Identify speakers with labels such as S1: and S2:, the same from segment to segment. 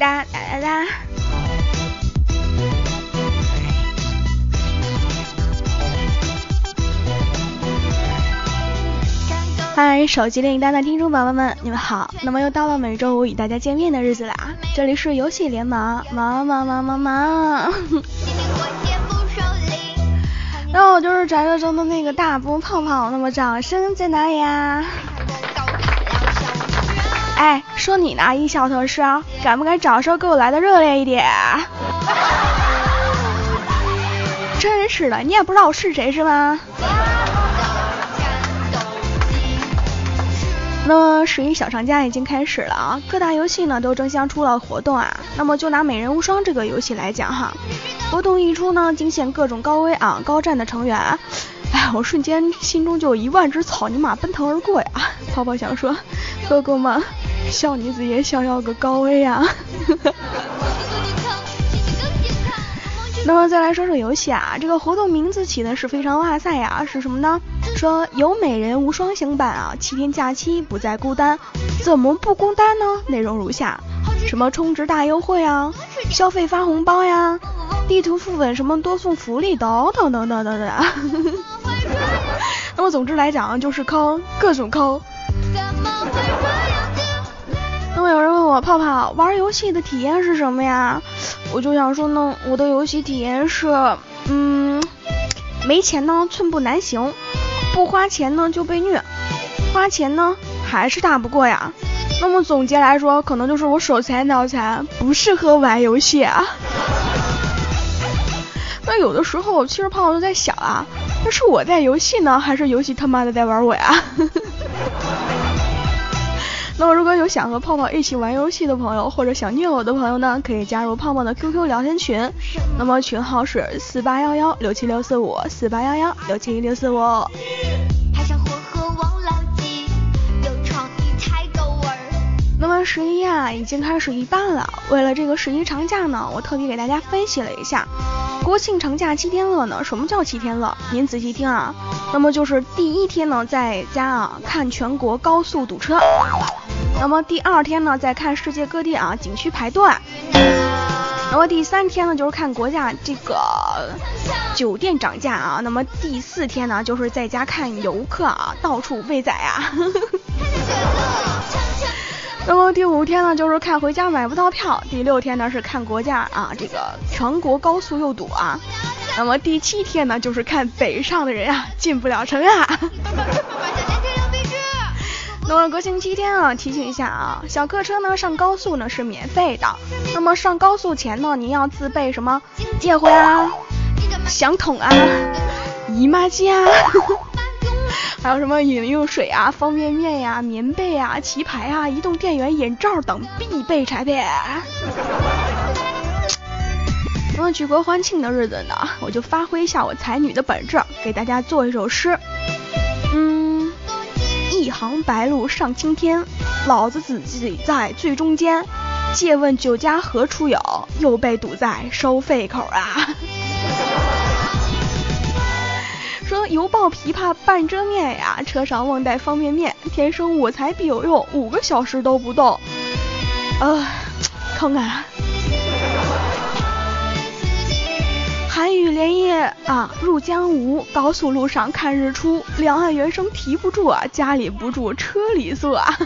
S1: 哒哒哒哒！嗨，手机另一端的听众宝宝们，你们好！那么又到了每周五与大家见面的日子啦，这里是游戏联盟，忙忙忙忙忙！那 我就是传说中的那个大波泡泡，那么掌声在哪里呀？哎，说你呢，一小头师，敢不敢掌声给我来的热烈一点？真是的，你也不知道我是谁是吗？那么十一小长假已经开始了啊，各大游戏呢都争相出了活动啊。那么就拿美人无双这个游戏来讲哈，活动一出呢，惊现各种高危啊高战的成员，哎，我瞬间心中就有一万只草泥马奔腾而过呀。泡泡想说，哥哥们，小女子也想要个高危呀。那么再来说说游戏啊，这个活动名字起的是非常哇塞呀，是什么呢？说有美人无双型版啊，七天假期不再孤单，怎么不孤单呢？内容如下：什么充值大优惠啊，消费发红包呀，地图副本什么多送福利等等等等等等。那么总之来讲就是坑，各种坑。那么有人问我泡泡玩游戏的体验是什么呀？我就想说呢，我的游戏体验是，嗯，没钱呢寸步难行，不花钱呢就被虐，花钱呢还是打不过呀。那么总结来说，可能就是我手残脑残，不适合玩游戏啊。那有的时候，其实泡泡都在想啊，那是我在游戏呢，还是游戏他妈的在玩我呀？那么如果有想和泡泡一起玩游戏的朋友，或者想虐我的朋友呢，可以加入泡泡的 QQ 聊天群，那么群号是四八幺幺六七六四五四八幺幺六七六四五。那么十一啊，已经开始一半了。为了这个十一长假呢，我特地给大家分析了一下，国庆长假七天乐呢，什么叫七天乐？您仔细听啊，那么就是第一天呢，在家啊看全国高速堵车。那么第二天呢，再看世界各地啊景区排队。那么第三天呢，就是看国家这个酒店涨价啊。那么第四天呢，就是在家看游客啊到处被宰啊。那么第五天呢，就是看回家买不到票。第六天呢，是看国家啊这个全国高速又堵啊。那么第七天呢，就是看北上的人啊进不了城啊。那么国庆七天啊，提醒一下啊，小客车呢上高速呢是免费的。那么上高速前呢，您要自备什么戒灰啊、响筒啊、姨妈巾啊，还有什么饮用水啊、方便面呀、棉被啊、棋牌啊、移动电源、眼罩等必备产品。那么举国欢庆的日子呢，我就发挥一下我才女的本质，给大家做一首诗。一行白鹭上青天，老子自己在最中间。借问酒家何处有？又被堵在收费口啊！说犹抱琵琶半遮面呀，车上忘带方便面。天生我材必有用，五个小时都不动。呃，坑啊！啊，入江吴高速路上看日出，两岸猿声啼不住啊，家里不住车里坐啊。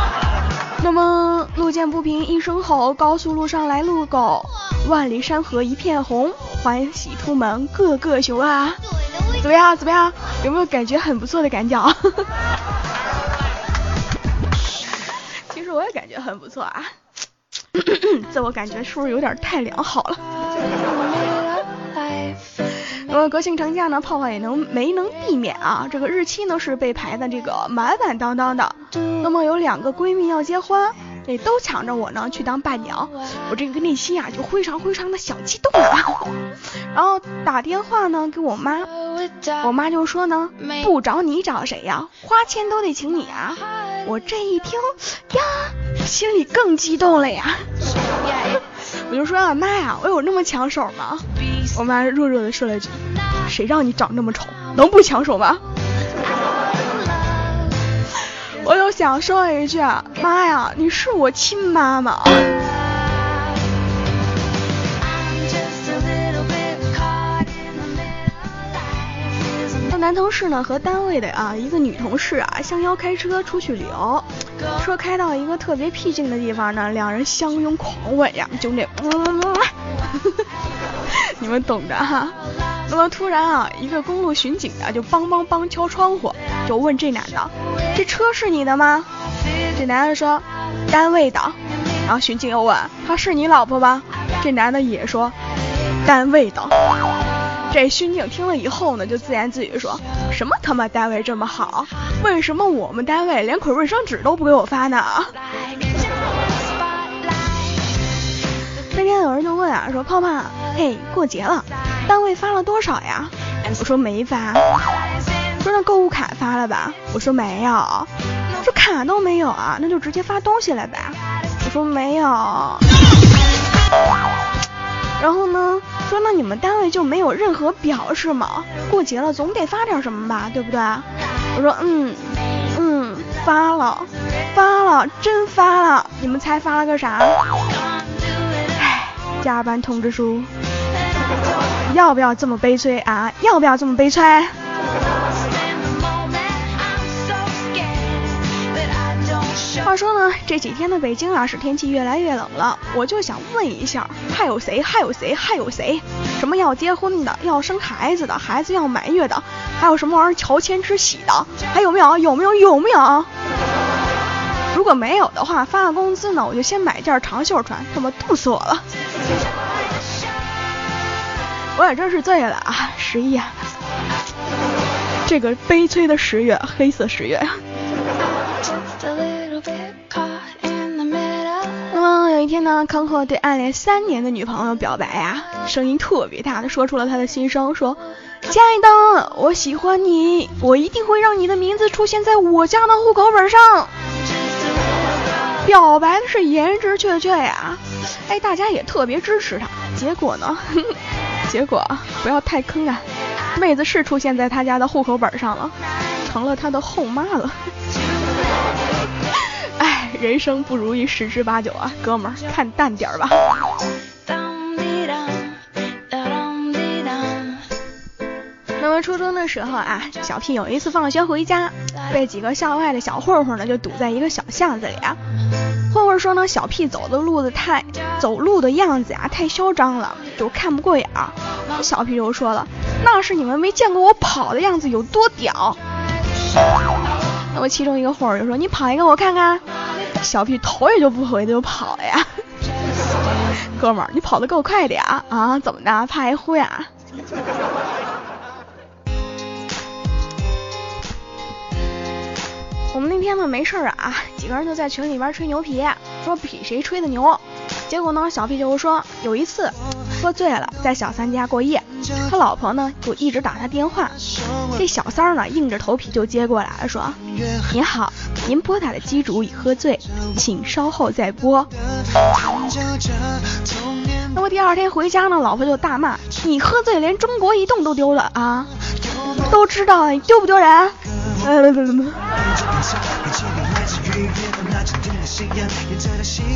S1: 那么路见不平一声吼，高速路上来路狗，万里山河一片红，欢喜出门个个熊啊。怎么样？怎么样？有没有感觉很不错的感觉？其实我也感觉很不错啊，自我感觉是不是有点太良好了？那么国庆长假呢，泡泡也能没能避免啊。这个日期呢是被排的这个满满当当的。那么有两个闺蜜要结婚，哎，都抢着我呢去当伴娘，我这个内心啊就非常非常的小激动啊。然后打电话呢给我妈，我妈就说呢，不找你找谁呀？花钱都得请你啊。我这一听呀，心里更激动了呀。我就说啊，妈呀，我有那么抢手吗？我妈弱弱的说了句：“谁让你长那么丑，能不抢手吗？” 我就想说一句：“妈呀，你是我亲妈妈。”男同事呢和单位的啊一个女同事啊相邀开车出去旅游，车开到一个特别僻静的地方呢，两人相拥狂吻呀，就那，你们懂的哈。那么突然啊，一个公路巡警啊就梆梆梆敲窗户，就问这男的，这车是你的吗？这男的说，单位的。然后巡警又问，他是你老婆吗？这男的也说，单位的。这巡警听了以后呢，就自言自语说：“什么他妈单位这么好？为什么我们单位连捆卫生纸都不给我发呢？”那天有人就问啊，说胖胖，嘿，过节了，单位发了多少呀？我说没发。说那购物卡发了吧？我说没有。说卡都没有啊？那就直接发东西了呗？我说没有。然后呢？说那你们单位就没有任何表示吗？过节了总得发点什么吧，对不对？我说嗯嗯发了发了真发了，你们猜发了个啥？加班通知书。要不要这么悲催啊？要不要这么悲催？话说呢，这几天的北京啊是天气越来越冷了，我就想问一下，还有谁？还有谁？还有谁？什么要结婚的？要生孩子的？孩子要满月的？还有什么玩意儿乔迁之喜的？还有没有？有没有？有没有？如果没有的话，发了工资呢，我就先买件长袖穿，他妈冻死我了！我也真是醉了啊！十一啊，这个悲催的十月，黑色十月那么。有一天呢，康克对暗恋三年的女朋友表白呀，声音特别大的说出了他的心声，说：“亲爱的，我喜欢你，我一定会让你的名字出现在我家的户口本上。”表白的是言之确确呀，哎，大家也特别支持他。结果呢，结果不要太坑啊，妹子是出现在他家的户口本上了，成了他的后妈了。哎人生不如意十之八九啊，哥们儿看淡点儿吧。那么初中的时候啊，小屁有一次放学回家，被几个校外的小混混呢就堵在一个小巷子里啊。说呢，小屁走的路子太走路的样子呀太嚣张了，就看不过眼儿。小屁就说了，那是你们没见过我跑的样子有多屌。那么其中一个混混就说，你跑一个我看看。小屁头也就不回的就跑了呀，哥们儿，你跑得够快的呀啊？怎么的？怕挨呼呀？我们那天呢没事儿啊，几个人就在群里边吹牛皮，说比谁吹的牛。结果呢，小屁就说有一次喝醉了，在小三家过夜，他老婆呢就一直打他电话，这小三儿呢硬着头皮就接过来了，说您好，您拨打的机主已喝醉，请稍后再拨。那么第二天回家呢，老婆就大骂你喝醉连中国移动都丢了啊，都知道了，你丢不丢人？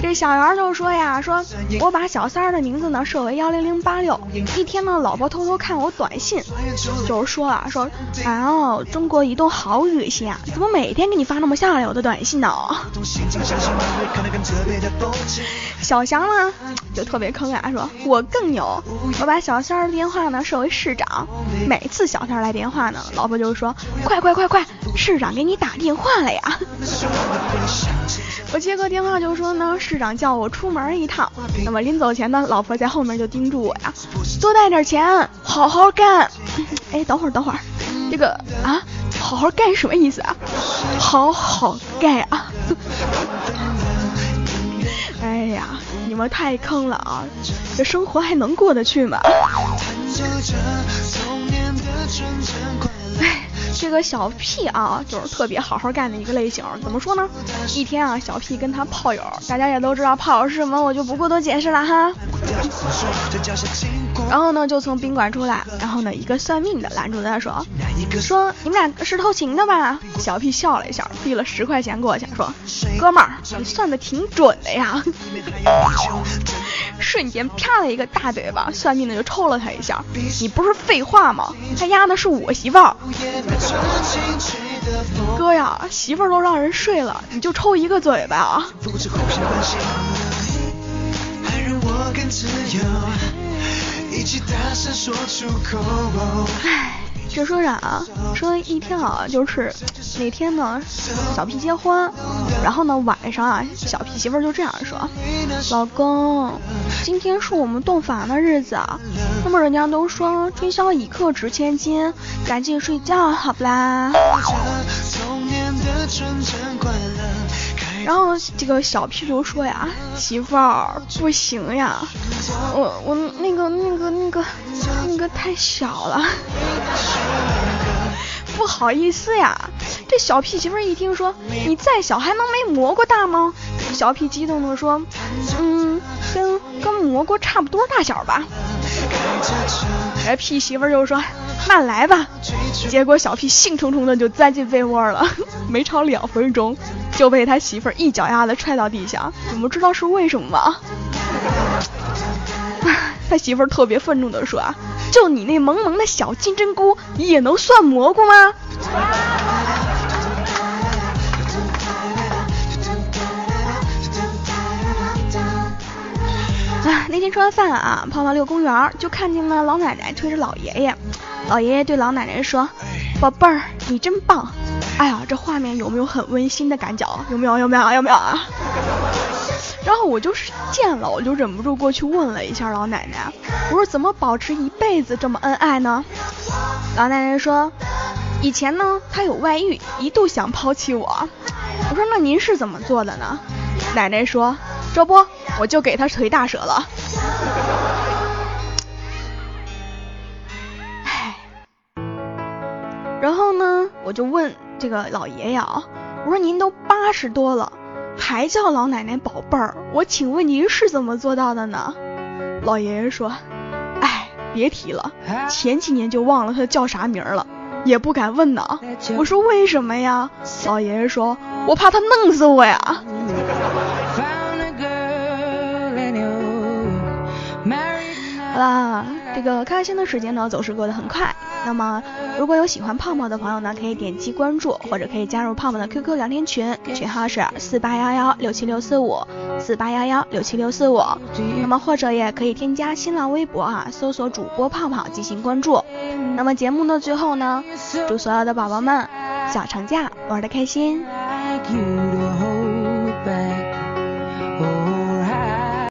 S1: 这小袁就说呀，说我把小三儿的名字呢设为幺零零八六。一天呢，老婆偷偷看我短信，就是说啊，说啊，中国移动好恶心啊，怎么每天给你发那么下流的短信呢？小翔呢就特别坑啊，说我更牛，我把小三儿的电话呢设为市长。每次小三儿来电话呢，老婆就说快快快快，市长给你打电话了呀。我接个电话就说呢，市长叫我出门一趟。那么临走前呢，老婆在后面就叮嘱我呀，多带点钱，好好干。哎，等会儿等会儿，这个啊，好好干什么意思啊？好好干啊！哎呀，你们太坑了啊！这生活还能过得去吗？这个小屁啊，就是特别好好干的一个类型。怎么说呢？一天啊，小屁跟他炮友，大家也都知道炮友是什么，我就不过多解释了哈。然后呢，就从宾馆出来，然后呢，一个算命的拦住他说：“说你们俩是偷情的吧？”小 P 笑了一下，递了十块钱过去，说：“哥们儿，你算的挺准的呀。”瞬间啪了一个大嘴巴，算命的就抽了他一下：“你不是废话吗？他丫的是我媳妇儿。”哥呀，媳妇儿都让人睡了，你就抽一个嘴巴啊！唉，这说啥啊？说一天啊，就是那天呢，小皮结婚，然后呢晚上啊，小皮媳妇就这样说：“老公，今天是我们洞房的日子，那么人家都说春宵一刻值千金，赶紧睡觉好不啦？”然后这个小屁就说呀：“媳妇儿不行呀，我我那个那个那个那个太小了，不好意思呀。”这小屁媳妇一听说你再小还能没蘑菇大吗？小屁激动的说：“嗯，跟跟蘑菇差不多大小吧。”哎，屁媳妇就说：“那来吧。”结果小屁兴冲冲的就钻进被窝了，没超两分钟。就被他媳妇儿一脚丫子踹到地下，你们知道是为什么吗？他媳妇儿特别愤怒的说：“啊，就你那萌萌的小金针菇也能算蘑菇吗？”啊，那天吃完饭啊，泡泡溜公园，就看见了老奶奶推着老爷爷，老爷爷对老奶奶说：“宝贝儿，你真棒。”哎呀，这画面有没有很温馨的感觉？有没有？有没有？有没有啊？然后我就是见了，我就忍不住过去问了一下老奶奶，我说怎么保持一辈子这么恩爱呢？老奶奶说，以前呢他有外遇，一度想抛弃我。我说那您是怎么做的呢？奶奶说，这不我就给他腿大折了。我就问。这个老爷爷啊，我说您都八十多了，还叫老奶奶宝贝儿，我请问您是怎么做到的呢？老爷爷说，哎，别提了，前几年就忘了他叫啥名了，也不敢问呢。我说为什么呀？老爷爷说，我怕他弄死我呀。好啦，这个开心的时间呢，总是过得很快。那么，如果有喜欢泡泡的朋友呢，可以点击关注，或者可以加入泡泡的 QQ 聊天群，群号是四八幺幺六七六四五四八幺幺六七六四五。那么，或者也可以添加新浪微博啊，搜索主播泡泡进行关注。那么节目的最后呢，祝所有的宝宝们小长假玩的开心。